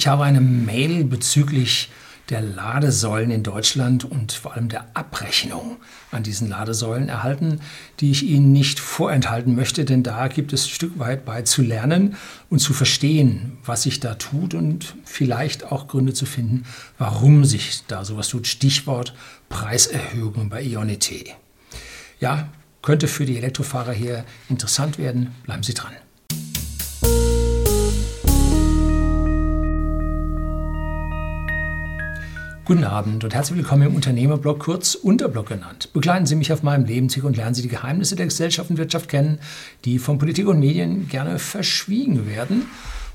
Ich habe eine Mail bezüglich der Ladesäulen in Deutschland und vor allem der Abrechnung an diesen Ladesäulen erhalten, die ich Ihnen nicht vorenthalten möchte, denn da gibt es ein Stück weit bei zu lernen und zu verstehen, was sich da tut und vielleicht auch Gründe zu finden, warum sich da sowas tut. Stichwort Preiserhöhungen bei Ionity. Ja, könnte für die Elektrofahrer hier interessant werden. Bleiben Sie dran. Guten Abend und herzlich willkommen im Unternehmerblog, kurz Unterblog genannt. Begleiten Sie mich auf meinem Lebensweg und lernen Sie die Geheimnisse der Gesellschaft und Wirtschaft kennen, die von Politik und Medien gerne verschwiegen werden.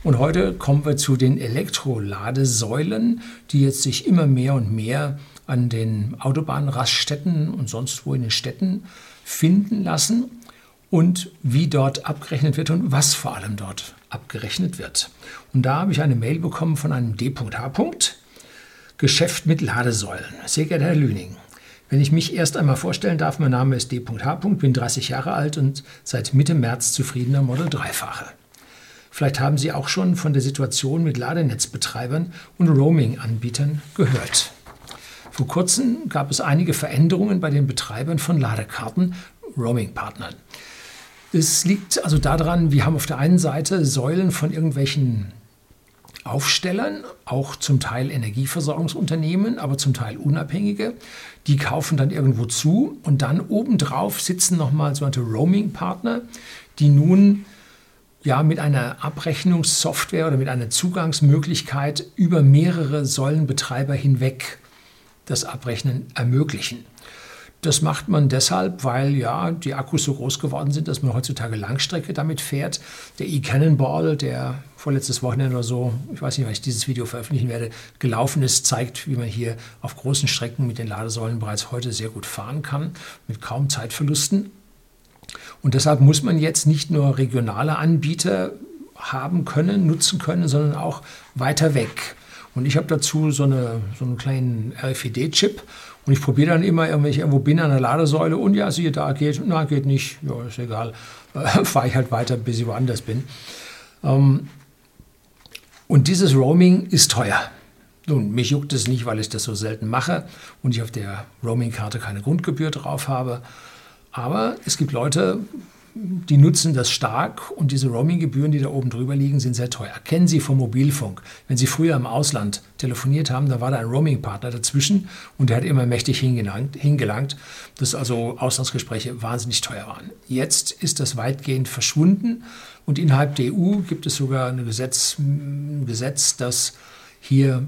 Und heute kommen wir zu den Elektroladesäulen, die jetzt sich immer mehr und mehr an den Autobahnraststätten und sonst wo in den Städten finden lassen und wie dort abgerechnet wird und was vor allem dort abgerechnet wird. Und da habe ich eine Mail bekommen von einem D.H. Geschäft mit Ladesäulen. Sehr geehrter Herr Lüning, wenn ich mich erst einmal vorstellen darf, mein Name ist D.H. bin 30 Jahre alt und seit Mitte März zufriedener Model 3-Fahrer. Vielleicht haben Sie auch schon von der Situation mit Ladenetzbetreibern und Roaming-Anbietern gehört. Vor kurzem gab es einige Veränderungen bei den Betreibern von Ladekarten, Roaming-Partnern. Es liegt also daran, wir haben auf der einen Seite Säulen von irgendwelchen Aufstellern, auch zum Teil Energieversorgungsunternehmen, aber zum Teil Unabhängige. Die kaufen dann irgendwo zu und dann obendrauf sitzen nochmal sogenannte Roaming-Partner, die nun ja mit einer Abrechnungssoftware oder mit einer Zugangsmöglichkeit über mehrere Säulenbetreiber hinweg das Abrechnen ermöglichen. Das macht man deshalb, weil ja die Akkus so groß geworden sind, dass man heutzutage Langstrecke damit fährt. Der e-Cannonball, der vorletztes Wochenende oder so, ich weiß nicht, wann ich dieses Video veröffentlichen werde, gelaufen ist, zeigt, wie man hier auf großen Strecken mit den Ladesäulen bereits heute sehr gut fahren kann, mit kaum Zeitverlusten. Und deshalb muss man jetzt nicht nur regionale Anbieter haben können, nutzen können, sondern auch weiter weg. Und ich habe dazu so, eine, so einen kleinen RFID-Chip und ich probiere dann immer, wenn ich irgendwo bin an der Ladesäule und ja, siehe da, geht, na, geht nicht, ja, ist egal, fahre ich halt weiter, bis ich woanders bin. Ähm, und dieses Roaming ist teuer. Nun, mich juckt es nicht, weil ich das so selten mache und ich auf der Roaming-Karte keine Grundgebühr drauf habe. Aber es gibt Leute, die nutzen das stark und diese Roaming-Gebühren, die da oben drüber liegen, sind sehr teuer. Kennen Sie vom Mobilfunk. Wenn Sie früher im Ausland telefoniert haben, da war da ein Roaming-Partner dazwischen und der hat immer mächtig hingelangt, hingelangt, dass also Auslandsgespräche wahnsinnig teuer waren. Jetzt ist das weitgehend verschwunden und innerhalb der EU gibt es sogar ein Gesetz, ein Gesetz das hier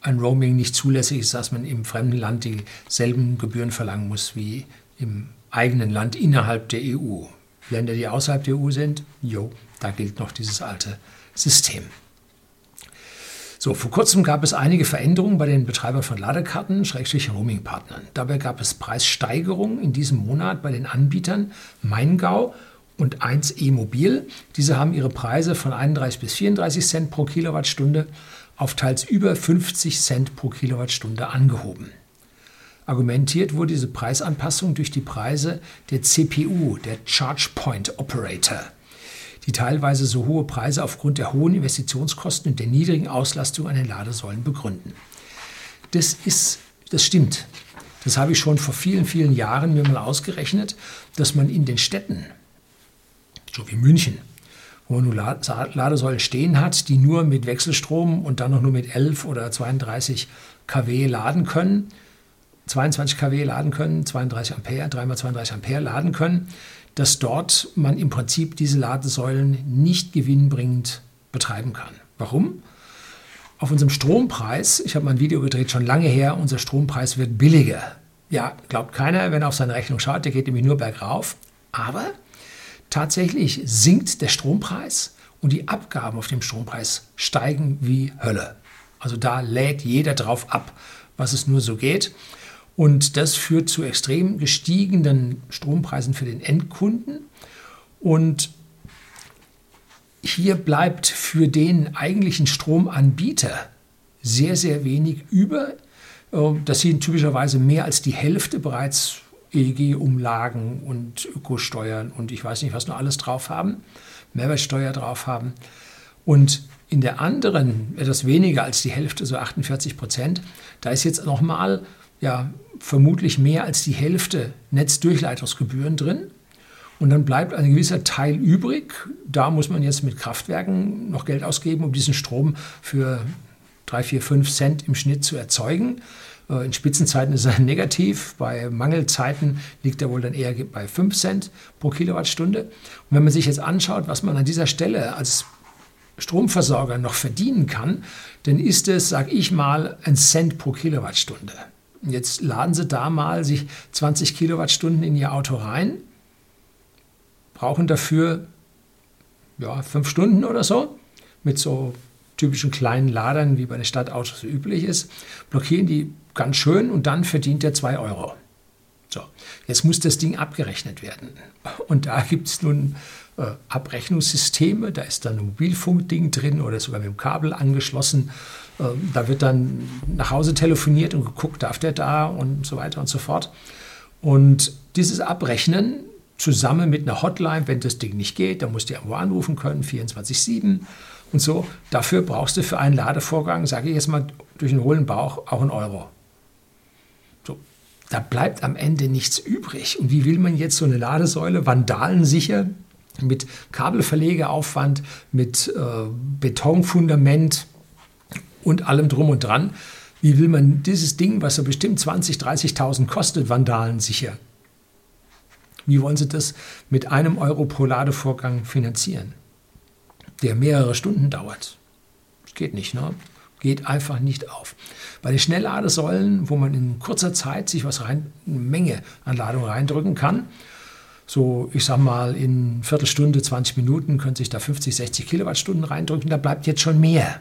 ein Roaming nicht zulässig ist, dass man im fremden Land dieselben Gebühren verlangen muss wie im eigenen Land innerhalb der EU. Länder, die außerhalb der EU sind, jo, da gilt noch dieses alte System. So, vor kurzem gab es einige Veränderungen bei den Betreibern von Ladekarten, Schrägstrich Roaming-Partnern. Dabei gab es Preissteigerungen in diesem Monat bei den Anbietern Maingau und 1E Mobil. Diese haben ihre Preise von 31 bis 34 Cent pro Kilowattstunde auf teils über 50 Cent pro Kilowattstunde angehoben. Argumentiert wurde diese Preisanpassung durch die Preise der CPU, der Charge Point Operator, die teilweise so hohe Preise aufgrund der hohen Investitionskosten und der niedrigen Auslastung an den Ladesäulen begründen. Das ist, das stimmt. Das habe ich schon vor vielen, vielen Jahren mir mal ausgerechnet, dass man in den Städten, so wie München, wo man nur Ladesäulen stehen hat, die nur mit Wechselstrom und dann noch nur mit 11 oder 32 kW laden können, 22 kW laden können, 32 Ampere, 3x32 Ampere laden können, dass dort man im Prinzip diese Ladesäulen nicht gewinnbringend betreiben kann. Warum? Auf unserem Strompreis, ich habe mal ein Video gedreht, schon lange her, unser Strompreis wird billiger. Ja, glaubt keiner, wenn er auf seine Rechnung schaut, der geht nämlich nur bergauf. Aber tatsächlich sinkt der Strompreis und die Abgaben auf dem Strompreis steigen wie Hölle. Also da lädt jeder drauf ab, was es nur so geht. Und das führt zu extrem gestiegenen Strompreisen für den Endkunden. Und hier bleibt für den eigentlichen Stromanbieter sehr, sehr wenig über. Ähm, das sind typischerweise mehr als die Hälfte bereits EEG-Umlagen und Ökosteuern und ich weiß nicht, was noch alles drauf haben, Mehrwertsteuer drauf haben. Und In der anderen, etwas weniger als die Hälfte, so 48 Prozent, da ist jetzt nochmal ja, vermutlich mehr als die Hälfte Netzdurchleitungsgebühren drin. Und dann bleibt ein gewisser Teil übrig. Da muss man jetzt mit Kraftwerken noch Geld ausgeben, um diesen Strom für 3, 4, 5 Cent im Schnitt zu erzeugen. Äh, in Spitzenzeiten ist er negativ, bei Mangelzeiten liegt er wohl dann eher bei 5 Cent pro Kilowattstunde. Und wenn man sich jetzt anschaut, was man an dieser Stelle als Stromversorger noch verdienen kann, dann ist es, sag ich mal, ein Cent pro Kilowattstunde. Jetzt laden Sie da mal sich 20 Kilowattstunden in Ihr Auto rein, brauchen dafür ja, fünf Stunden oder so mit so typischen kleinen Ladern, wie bei den Stadtautos üblich ist, blockieren die ganz schön und dann verdient er 2 Euro. So, jetzt muss das Ding abgerechnet werden. Und da gibt es nun äh, Abrechnungssysteme, da ist dann ein Mobilfunkding drin oder sogar mit dem Kabel angeschlossen. Äh, da wird dann nach Hause telefoniert und geguckt, darf der da und so weiter und so fort. Und dieses Abrechnen zusammen mit einer Hotline, wenn das Ding nicht geht, dann musst du irgendwo anrufen können, 24-7 und so. Dafür brauchst du für einen Ladevorgang, sage ich jetzt mal durch den hohlen Bauch, auch einen Euro. So, da bleibt am Ende nichts übrig. Und wie will man jetzt so eine Ladesäule vandalensicher mit Kabelverlegeaufwand, mit äh, Betonfundament und allem drum und dran, wie will man dieses Ding, was so bestimmt 20.000, 30.000 kostet, vandalensicher? Wie wollen Sie das mit einem Euro pro Ladevorgang finanzieren? der mehrere Stunden dauert. Das geht nicht, ne? Geht einfach nicht auf. Bei den Schnellladesäulen, wo man in kurzer Zeit sich was rein, eine Menge an Ladung reindrücken kann, so ich sag mal in Viertelstunde, 20 Minuten können sich da 50, 60 Kilowattstunden reindrücken, da bleibt jetzt schon mehr.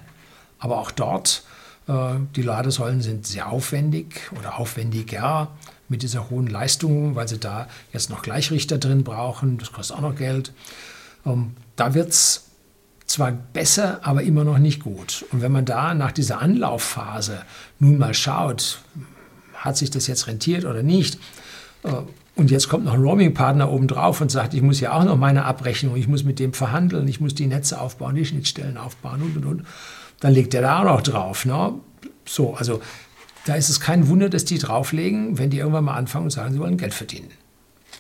Aber auch dort, äh, die Ladesäulen sind sehr aufwendig oder aufwendiger mit dieser hohen Leistung, weil sie da jetzt noch Gleichrichter drin brauchen, das kostet auch noch Geld. Ähm, da wird es zwar besser, aber immer noch nicht gut. Und wenn man da nach dieser Anlaufphase nun mal schaut, hat sich das jetzt rentiert oder nicht, äh, und jetzt kommt noch ein Roaming-Partner obendrauf und sagt, ich muss ja auch noch meine Abrechnung, ich muss mit dem verhandeln, ich muss die Netze aufbauen, die Schnittstellen aufbauen und und und. Dann legt er da auch noch drauf. Ne? So, also da ist es kein Wunder, dass die drauflegen, wenn die irgendwann mal anfangen und sagen, sie wollen Geld verdienen.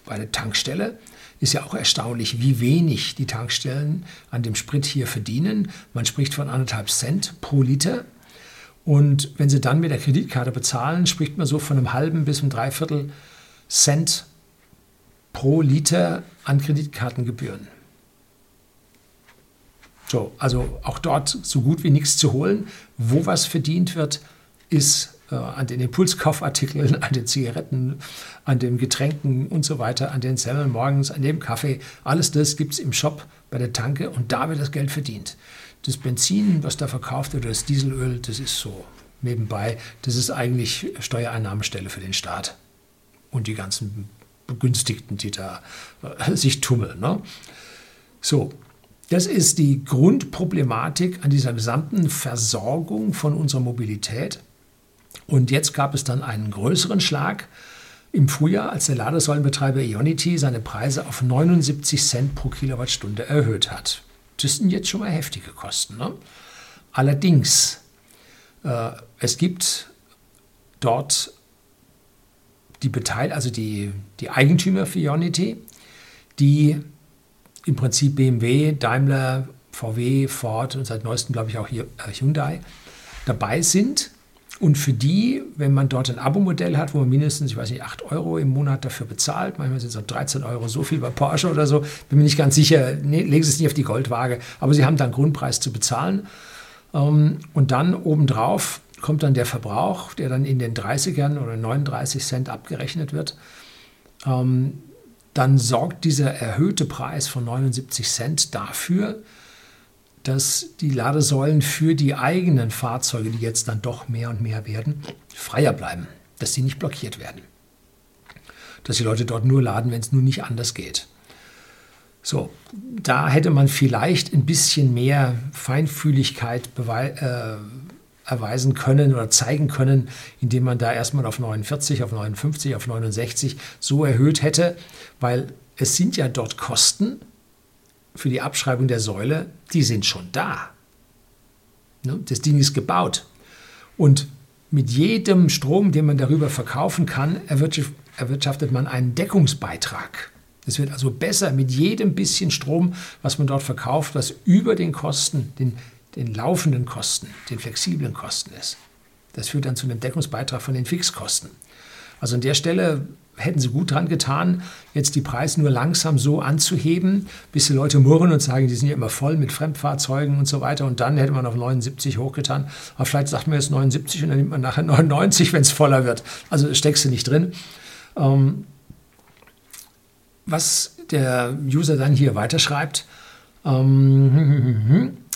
Bei der Tankstelle ist ja auch erstaunlich, wie wenig die Tankstellen an dem Sprit hier verdienen. Man spricht von anderthalb Cent pro Liter. Und wenn Sie dann mit der Kreditkarte bezahlen, spricht man so von einem halben bis einem Dreiviertel Cent pro Liter an Kreditkartengebühren. So, also auch dort so gut wie nichts zu holen. Wo was verdient wird, ist äh, an den Impulskaufartikeln, an den Zigaretten, an den Getränken und so weiter, an den Semmeln morgens, an dem Kaffee. Alles das gibt es im Shop bei der Tanke und da wird das Geld verdient. Das Benzin, was da verkauft wird, das Dieselöl, das ist so nebenbei. Das ist eigentlich Steuereinnahmestelle für den Staat und die ganzen Begünstigten, die da äh, sich tummeln. Ne? So, das ist die Grundproblematik an dieser gesamten Versorgung von unserer Mobilität. Und jetzt gab es dann einen größeren Schlag im Frühjahr, als der Ladesäulenbetreiber Ionity seine Preise auf 79 Cent pro Kilowattstunde erhöht hat. Das sind jetzt schon mal heftige Kosten. Ne? Allerdings, äh, es gibt dort die Beteil also die, die Eigentümer für Ionity, die im Prinzip BMW, Daimler, VW, Ford und seit neuestem glaube ich auch hier äh, Hyundai dabei sind und für die, wenn man dort ein Abo-Modell hat, wo man mindestens, ich weiß nicht, 8 Euro im Monat dafür bezahlt, manchmal sind es auch 13 Euro so viel bei Porsche oder so, bin mir nicht ganz sicher, nee, legen Sie es nicht auf die Goldwaage, aber Sie haben dann Grundpreis zu bezahlen. Ähm, und dann obendrauf kommt dann der Verbrauch, der dann in den 30ern oder 39 Cent abgerechnet wird. Dann sorgt dieser erhöhte Preis von 79 Cent dafür, dass die Ladesäulen für die eigenen Fahrzeuge, die jetzt dann doch mehr und mehr werden, freier bleiben, dass sie nicht blockiert werden. Dass die Leute dort nur laden, wenn es nun nicht anders geht. So, da hätte man vielleicht ein bisschen mehr Feinfühligkeit äh, erweisen können oder zeigen können, indem man da erstmal auf 49, auf 59, auf 69 so erhöht hätte, weil es sind ja dort Kosten, für die Abschreibung der Säule, die sind schon da. Ne? Das Ding ist gebaut. Und mit jedem Strom, den man darüber verkaufen kann, erwirtschaftet man einen Deckungsbeitrag. Es wird also besser mit jedem bisschen Strom, was man dort verkauft, was über den Kosten, den, den laufenden Kosten, den flexiblen Kosten ist. Das führt dann zu einem Deckungsbeitrag von den Fixkosten. Also an der Stelle hätten sie gut dran getan, jetzt die Preise nur langsam so anzuheben, bis die Leute murren und sagen, die sind ja immer voll mit Fremdfahrzeugen und so weiter. Und dann hätte man auf 79 hochgetan. Aber vielleicht sagt man jetzt 79 und dann nimmt man nachher 99, wenn es voller wird. Also steckst du nicht drin. Ähm, was der User dann hier weiterschreibt, ähm,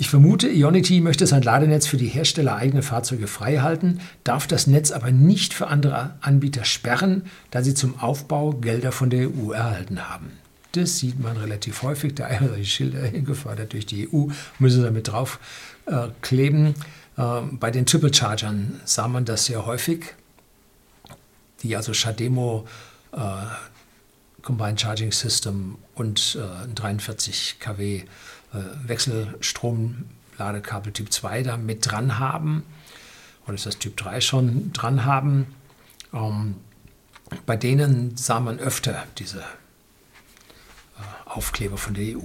Ich vermute, Ionity möchte sein Ladenetz für die Hersteller eigene Fahrzeuge freihalten, darf das Netz aber nicht für andere Anbieter sperren, da sie zum Aufbau Gelder von der EU erhalten haben. Das sieht man relativ häufig. Da haben die Schilder gefördert durch die EU, müssen damit drauf äh. Äh, bei den Triple Chargern sah man das sehr häufig, die also Shademo äh, Combined Charging System und äh, ein 43 kW äh, Wechselstrom-Ladekabel Typ 2 da mit dran haben. Oder ist das Typ 3 schon dran haben? Ähm, bei denen sah man öfter diese äh, Aufkleber von der EU.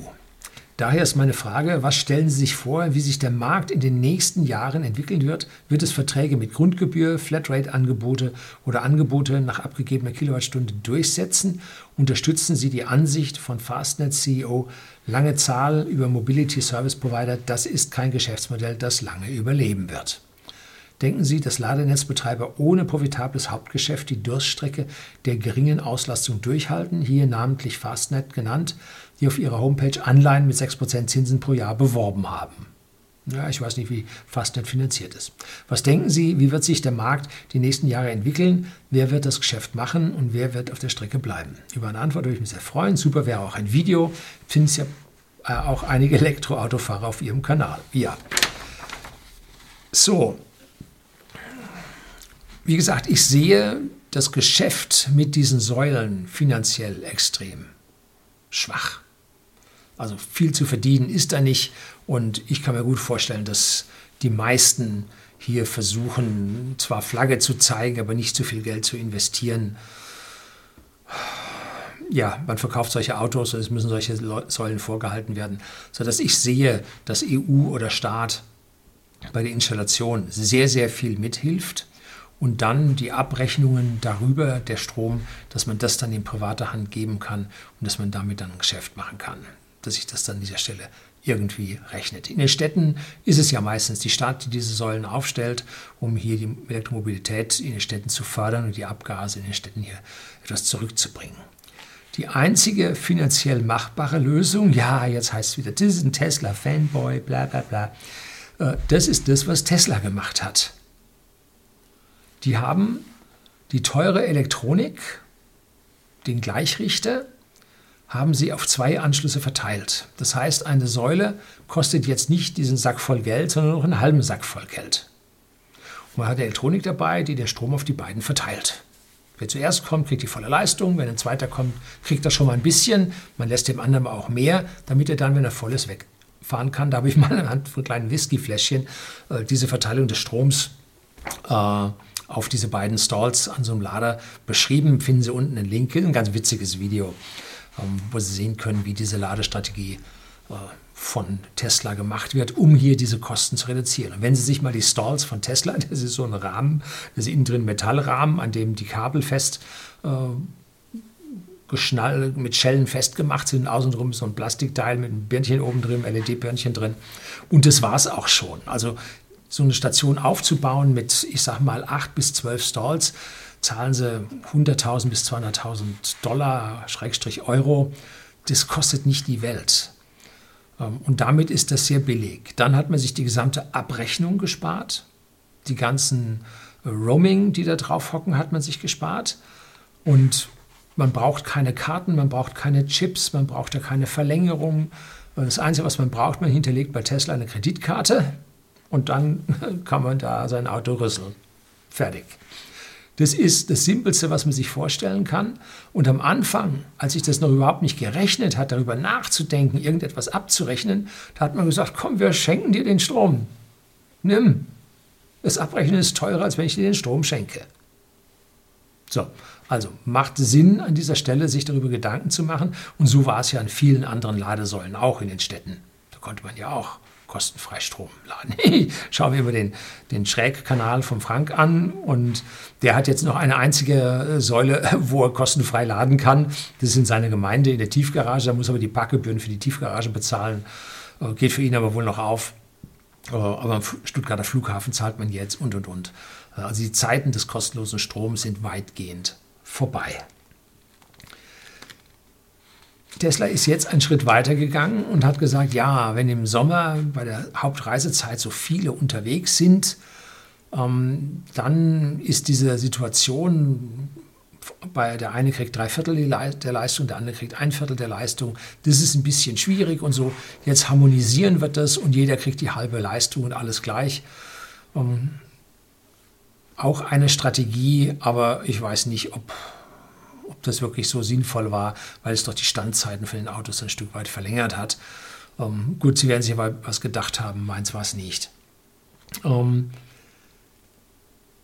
Daher ist meine Frage, was stellen Sie sich vor, wie sich der Markt in den nächsten Jahren entwickeln wird? Wird es Verträge mit Grundgebühr, Flatrate-Angebote oder Angebote nach abgegebener Kilowattstunde durchsetzen? Unterstützen Sie die Ansicht von Fastnet-CEO Lange Zahl über Mobility Service Provider? Das ist kein Geschäftsmodell, das lange überleben wird. Denken Sie, dass Ladenetzbetreiber ohne profitables Hauptgeschäft die Durststrecke der geringen Auslastung durchhalten, hier namentlich Fastnet genannt, die auf ihrer Homepage Anleihen mit 6% Zinsen pro Jahr beworben haben? Ja, ich weiß nicht, wie Fastnet finanziert ist. Was denken Sie, wie wird sich der Markt die nächsten Jahre entwickeln? Wer wird das Geschäft machen und wer wird auf der Strecke bleiben? Über eine Antwort würde ich mich sehr freuen. Super wäre auch ein Video. Finden Sie ja äh, auch einige Elektroautofahrer auf Ihrem Kanal. Ja. So, wie gesagt, ich sehe das Geschäft mit diesen Säulen finanziell extrem schwach. Also viel zu verdienen ist da nicht und ich kann mir gut vorstellen, dass die meisten hier versuchen, zwar Flagge zu zeigen, aber nicht zu viel Geld zu investieren. Ja, man verkauft solche Autos und es müssen solche Säulen vorgehalten werden, sodass ich sehe, dass EU oder Staat bei der Installation sehr, sehr viel mithilft und dann die Abrechnungen darüber, der Strom, dass man das dann in private Hand geben kann und dass man damit dann ein Geschäft machen kann, dass sich das dann an dieser Stelle irgendwie rechnet. In den Städten ist es ja meistens die Stadt, die diese Säulen aufstellt, um hier die Elektromobilität in den Städten zu fördern und die Abgase in den Städten hier etwas zurückzubringen. Die einzige finanziell machbare Lösung, ja, jetzt heißt es wieder, das ist ein Tesla-Fanboy, bla bla bla, äh, das ist das, was Tesla gemacht hat. Die haben die teure Elektronik, den Gleichrichter, haben sie auf zwei Anschlüsse verteilt. Das heißt, eine Säule kostet jetzt nicht diesen Sack voll Geld, sondern noch einen halben Sack voll Geld. Und man hat Elektronik dabei, die der Strom auf die beiden verteilt. Wer zuerst kommt, kriegt die volle Leistung. Wenn ein zweiter kommt, kriegt er schon mal ein bisschen. Man lässt dem anderen auch mehr, damit er dann, wenn er voll ist, wegfahren kann. Da habe ich mal anhand von kleinen Whiskyfläschchen äh, diese Verteilung des Stroms äh, auf diese beiden Stalls an so einem Lader beschrieben. Finden Sie unten einen Link, ein ganz witziges Video, ähm, wo Sie sehen können, wie diese Ladestrategie äh, von Tesla gemacht wird, um hier diese Kosten zu reduzieren. Und wenn Sie sich mal die Stalls von Tesla, das ist so ein Rahmen, das ist innen drin Metallrahmen, an dem die Kabel fest äh, mit Schellen festgemacht sind. Außenrum ist so ein Plastikteil mit einem Birnchen oben drin, LED-Birnchen drin. Und das war es auch schon. Also so eine Station aufzubauen mit, ich sag mal, acht bis zwölf Stalls, zahlen sie 100.000 bis 200.000 Dollar, Schrägstrich Euro. Das kostet nicht die Welt. Ähm, und damit ist das sehr billig. Dann hat man sich die gesamte Abrechnung gespart. Die ganzen äh, Roaming, die da drauf hocken, hat man sich gespart. Und man braucht keine Karten, man braucht keine Chips, man braucht ja keine Verlängerung. Das Einzige, was man braucht, man hinterlegt bei Tesla eine Kreditkarte und dann kann man da sein Auto rüsseln. Fertig. Das ist das Simpelste, was man sich vorstellen kann. Und am Anfang, als ich das noch überhaupt nicht gerechnet hat, darüber nachzudenken, irgendetwas abzurechnen, da hat man gesagt, komm, wir schenken dir den Strom. Nimm. Das Abrechnen ist teurer, als wenn ich dir den Strom schenke. So, also macht Sinn an dieser Stelle, sich darüber Gedanken zu machen. Und so war es ja an vielen anderen Ladesäulen auch in den Städten. Da konnte man ja auch kostenfrei Strom laden. Schauen wir mir den, den Schrägkanal vom Frank an und der hat jetzt noch eine einzige äh, Säule, wo er kostenfrei laden kann. Das ist in seiner Gemeinde in der Tiefgarage. Da muss aber die Parkgebühren für die Tiefgarage bezahlen. Äh, geht für ihn aber wohl noch auf. Äh, aber am Stuttgarter Flughafen zahlt man jetzt und und und. Also die Zeiten des kostenlosen Stroms sind weitgehend vorbei. Tesla ist jetzt einen Schritt weiter gegangen und hat gesagt, ja, wenn im Sommer bei der Hauptreisezeit so viele unterwegs sind, ähm, dann ist diese Situation, bei der eine kriegt drei Viertel der Leistung, der andere kriegt ein Viertel der Leistung. Das ist ein bisschen schwierig und so. Jetzt harmonisieren wir das und jeder kriegt die halbe Leistung und alles gleich. Ähm, auch eine Strategie, aber ich weiß nicht, ob ob das wirklich so sinnvoll war, weil es doch die Standzeiten für den Autos ein Stück weit verlängert hat. Ähm, gut, Sie werden sich aber was gedacht haben, meins war es nicht. Ähm,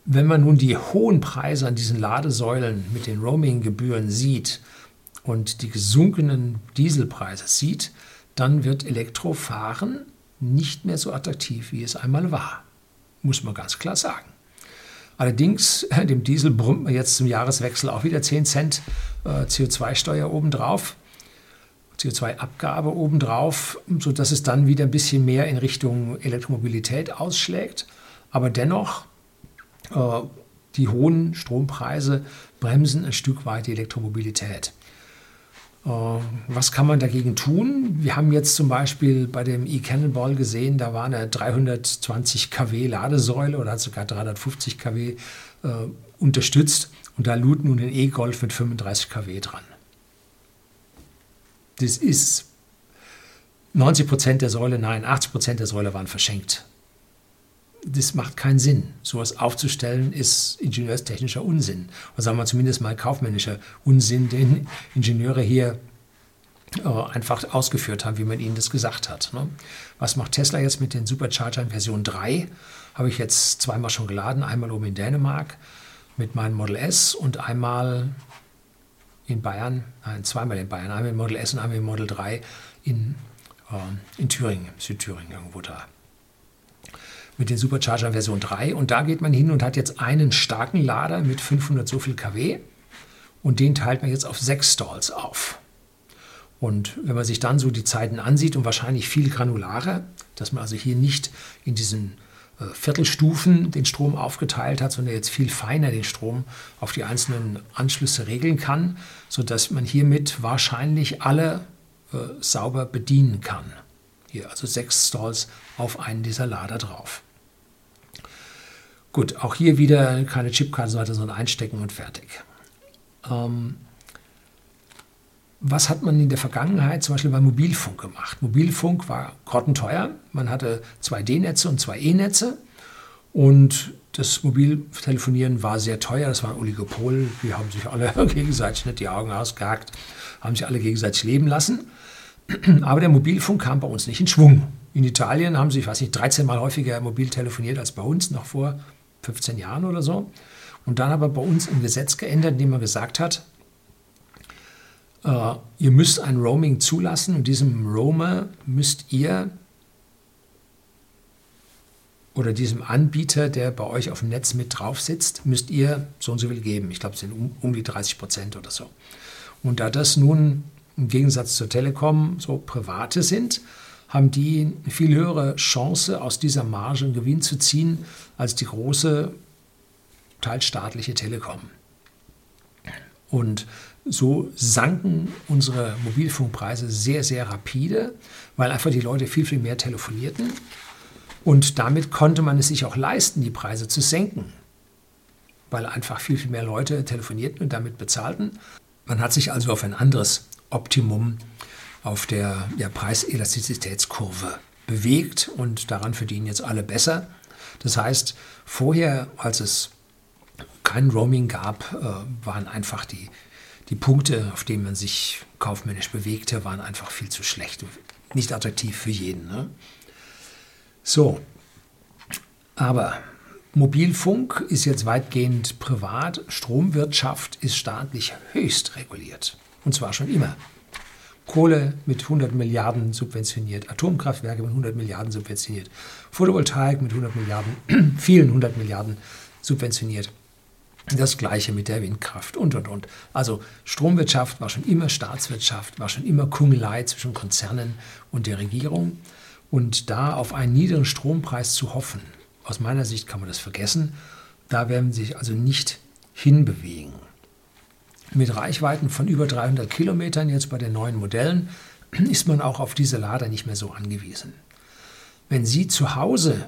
wenn man nun die hohen Preise an diesen Ladesäulen mit den Roaming-Gebühren sieht und die gesunkenen Dieselpreise sieht, dann wird Elektrofahren nicht mehr so attraktiv, wie es einmal war. Muss man ganz klar sagen. Allerdings, dem Diesel brummt man jetzt zum Jahreswechsel auch wieder 10 Cent äh, CO2-Steuer obendrauf, CO2-Abgabe obendrauf, sodass es dann wieder ein bisschen mehr in Richtung Elektromobilität ausschlägt. Aber dennoch, äh, die hohen Strompreise bremsen ein Stück weit die Elektromobilität. Äh, was kann man dagegen tun? Wir haben jetzt zum Beispiel bei dem e-Cannonball gesehen, da war eine 320 kW Ladesäule oder hat sogar 350 kW äh, unterstützt und da lud nun ein E-Golf mit 35 kW dran. Das ist 90 Prozent der Säule, nein, 80 Prozent der Säule waren verschenkt das macht keinen Sinn. Sowas aufzustellen ist ingenieurstechnischer Unsinn. Oder sagen wir zumindest mal kaufmännischer Unsinn, den Ingenieure hier äh, einfach ausgeführt haben, wie man ihnen das gesagt hat. Ne? Was macht Tesla jetzt mit den Superchargern Version 3? Habe ich jetzt zweimal schon geladen, einmal oben in Dänemark mit meinem Model S und einmal in Bayern, nein, zweimal in Bayern, einmal im Model S und einmal im Model 3 in, äh, in Thüringen, Südthüringen irgendwo da mit den Supercharger Version 3. Und da geht man hin und hat jetzt einen starken Lader mit 500 so viel kW und den teilt man jetzt auf sechs Stalls auf. Und wenn man sich dann so die Zeiten ansieht und wahrscheinlich viel granularer, dass man also hier nicht in diesen äh, Viertelstufen den Strom aufgeteilt hat, sondern jetzt viel feiner den Strom auf die einzelnen Anschlüsse regeln kann, sodass man hiermit wahrscheinlich alle äh, sauber bedienen kann. Hier also sechs Stalls auf einen dieser Lader drauf. Gut, auch hier wieder keine Chipkarte, sondern einstecken und fertig. Ähm, was hat man in der Vergangenheit zum Beispiel bei Mobilfunk gemacht? Mobilfunk war grottenteuer. Man hatte zwei D-Netze und zwei E-Netze. Und das Mobiltelefonieren war sehr teuer. Das war ein Oligopol. Die haben sich alle gegenseitig nicht die Augen ausgehakt, haben sich alle gegenseitig leben lassen. Aber der Mobilfunk kam bei uns nicht in Schwung. In Italien haben sie, ich weiß nicht, 13 Mal häufiger mobil telefoniert als bei uns, noch vor 15 Jahren oder so. Und dann aber bei uns ein Gesetz geändert, indem man gesagt hat, äh, ihr müsst ein Roaming zulassen und diesem Roamer müsst ihr oder diesem Anbieter, der bei euch auf dem Netz mit drauf sitzt, müsst ihr so und so viel geben. Ich glaube, es sind um, um die 30 Prozent oder so. Und da das nun im Gegensatz zur Telekom so private sind, haben die eine viel höhere Chance, aus dieser Marge einen Gewinn zu ziehen, als die große, teils staatliche Telekom. Und so sanken unsere Mobilfunkpreise sehr, sehr rapide, weil einfach die Leute viel, viel mehr telefonierten. Und damit konnte man es sich auch leisten, die Preise zu senken, weil einfach viel, viel mehr Leute telefonierten und damit bezahlten. Man hat sich also auf ein anderes Optimum auf der ja, Preiselastizitätskurve bewegt und daran verdienen jetzt alle besser. Das heißt, vorher, als es kein Roaming gab, äh, waren einfach die, die Punkte, auf denen man sich kaufmännisch bewegte, waren einfach viel zu schlecht. Nicht attraktiv für jeden. Ne? So, Aber Mobilfunk ist jetzt weitgehend privat, Stromwirtschaft ist staatlich höchst reguliert. Und zwar schon immer. Kohle mit 100 Milliarden subventioniert, Atomkraftwerke mit 100 Milliarden subventioniert, Photovoltaik mit 100 Milliarden, vielen 100 Milliarden subventioniert. Das gleiche mit der Windkraft und, und, und. Also Stromwirtschaft war schon immer Staatswirtschaft, war schon immer Kungelei zwischen Konzernen und der Regierung. Und da auf einen niedrigen Strompreis zu hoffen, aus meiner Sicht kann man das vergessen, da werden sie sich also nicht hinbewegen. Mit Reichweiten von über 300 Kilometern jetzt bei den neuen Modellen ist man auch auf diese Lader nicht mehr so angewiesen. Wenn Sie zu Hause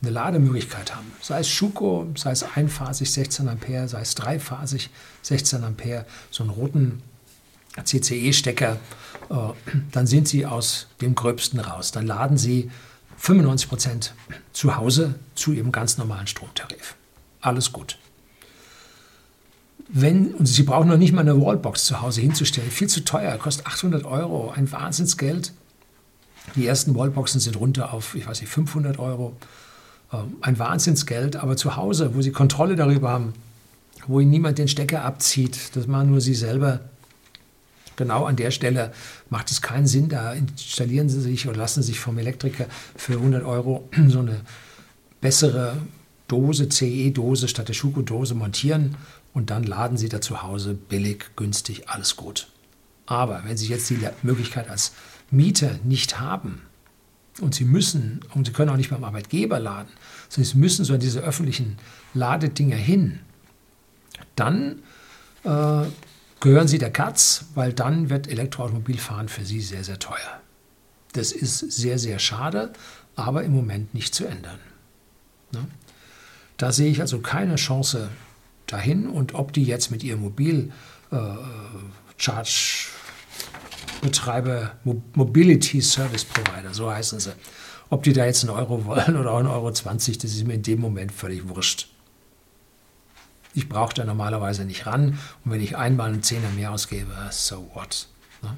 eine Lademöglichkeit haben, sei es Schuko, sei es einphasig 16 Ampere, sei es dreiphasig 16 Ampere, so einen roten CCE-Stecker, äh, dann sind Sie aus dem Gröbsten raus. Dann laden Sie 95 Prozent zu Hause zu Ihrem ganz normalen Stromtarif. Alles gut. Wenn, und Sie brauchen noch nicht mal eine Wallbox zu Hause hinzustellen, viel zu teuer, kostet 800 Euro, ein Wahnsinnsgeld. Die ersten Wallboxen sind runter auf, ich weiß nicht, 500 Euro. Ähm, ein Wahnsinnsgeld, aber zu Hause, wo Sie Kontrolle darüber haben, wo Ihnen niemand den Stecker abzieht, das machen nur Sie selber. Genau an der Stelle macht es keinen Sinn, da installieren Sie sich oder lassen sich vom Elektriker für 100 Euro so eine bessere Dose, CE-Dose statt der Schuko-Dose montieren und dann laden Sie da zu Hause billig, günstig, alles gut. Aber wenn Sie jetzt die Möglichkeit als Mieter nicht haben und Sie müssen, und Sie können auch nicht beim Arbeitgeber laden, sondern Sie müssen so an diese öffentlichen Ladedinger hin, dann äh, gehören Sie der Katz, weil dann wird Elektroautomobilfahren für Sie sehr, sehr teuer. Das ist sehr, sehr schade, aber im Moment nicht zu ändern. Ne? Da sehe ich also keine Chance, dahin und ob die jetzt mit ihrem Mobil äh, Betreiber, Mobility Service Provider, so heißen sie, ob die da jetzt einen Euro wollen oder auch einen Euro 20, das ist mir in dem Moment völlig wurscht. Ich brauche da normalerweise nicht ran und wenn ich einmal einen Zehner mehr ausgebe, so what? Ne?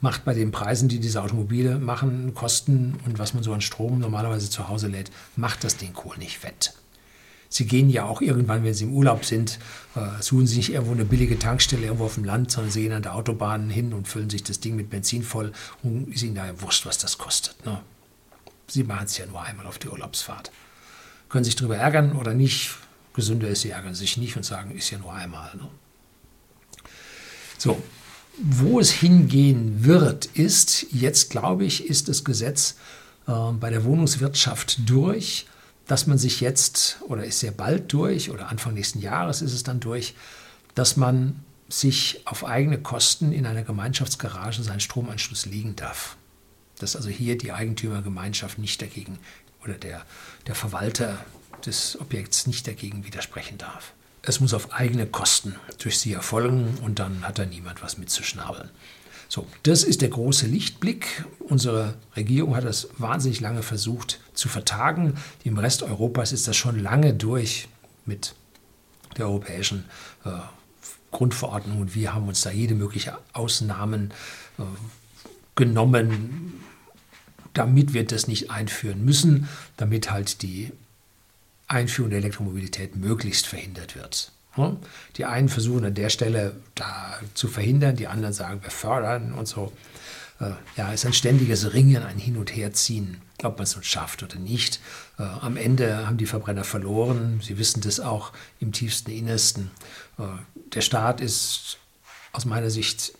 Macht bei den Preisen, die diese Automobile machen, Kosten und was man so an Strom normalerweise zu Hause lädt, macht das den Kohl nicht fett. Sie gehen ja auch irgendwann, wenn Sie im Urlaub sind, äh, suchen Sie nicht irgendwo eine billige Tankstelle irgendwo auf dem Land, sondern Sie gehen an der Autobahn hin und füllen sich das Ding mit Benzin voll und ist Ihnen daher wurscht, was das kostet. Ne? Sie machen es ja nur einmal auf die Urlaubsfahrt. Können sich darüber ärgern oder nicht. Gesünder ist, Sie ärgern sich nicht und sagen, ist ja nur einmal. Ne? So, wo es hingehen wird, ist, jetzt glaube ich, ist das Gesetz äh, bei der Wohnungswirtschaft durch dass man sich jetzt, oder ist sehr bald durch, oder Anfang nächsten Jahres ist es dann durch, dass man sich auf eigene Kosten in einer Gemeinschaftsgarage seinen Stromanschluss legen darf. Dass also hier die Eigentümergemeinschaft nicht dagegen oder der, der Verwalter des Objekts nicht dagegen widersprechen darf. Es muss auf eigene Kosten durch sie erfolgen und dann hat da niemand was mitzuschnabeln. So, das ist der große Lichtblick. Unsere Regierung hat das wahnsinnig lange versucht zu vertagen. Im Rest Europas ist das schon lange durch mit der europäischen äh, Grundverordnung und wir haben uns da jede mögliche Ausnahmen äh, genommen, damit wir das nicht einführen müssen, damit halt die Einführung der Elektromobilität möglichst verhindert wird. Hm? Die einen versuchen an der Stelle da zu verhindern, die anderen sagen, wir fördern und so. Äh, ja, es ist ein ständiges Ringen, ein Hin- und Herziehen, ob man es nun schafft oder nicht. Äh, am Ende haben die Verbrenner verloren. Sie wissen das auch im tiefsten Innersten. Äh, der Staat ist aus meiner Sicht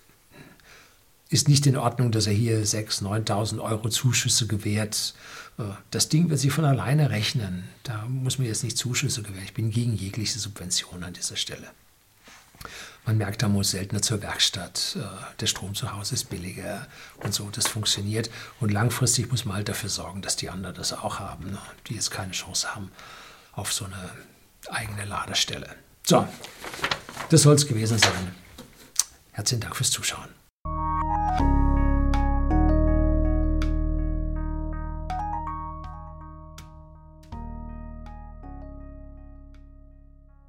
ist nicht in Ordnung, dass er hier 6.000, 9.000 Euro Zuschüsse gewährt. Äh, das Ding wird sich von alleine rechnen. Da muss man jetzt nicht Zuschüsse gewähren. Ich bin gegen jegliche Subvention an dieser Stelle. Man merkt, da muss seltener zur Werkstatt. Äh, der Strom zu Hause ist billiger und so. Das funktioniert. Und langfristig muss man halt dafür sorgen, dass die anderen das auch haben, ne, die jetzt keine Chance haben auf so eine eigene Ladestelle. So, das soll es gewesen sein. Herzlichen Dank fürs Zuschauen.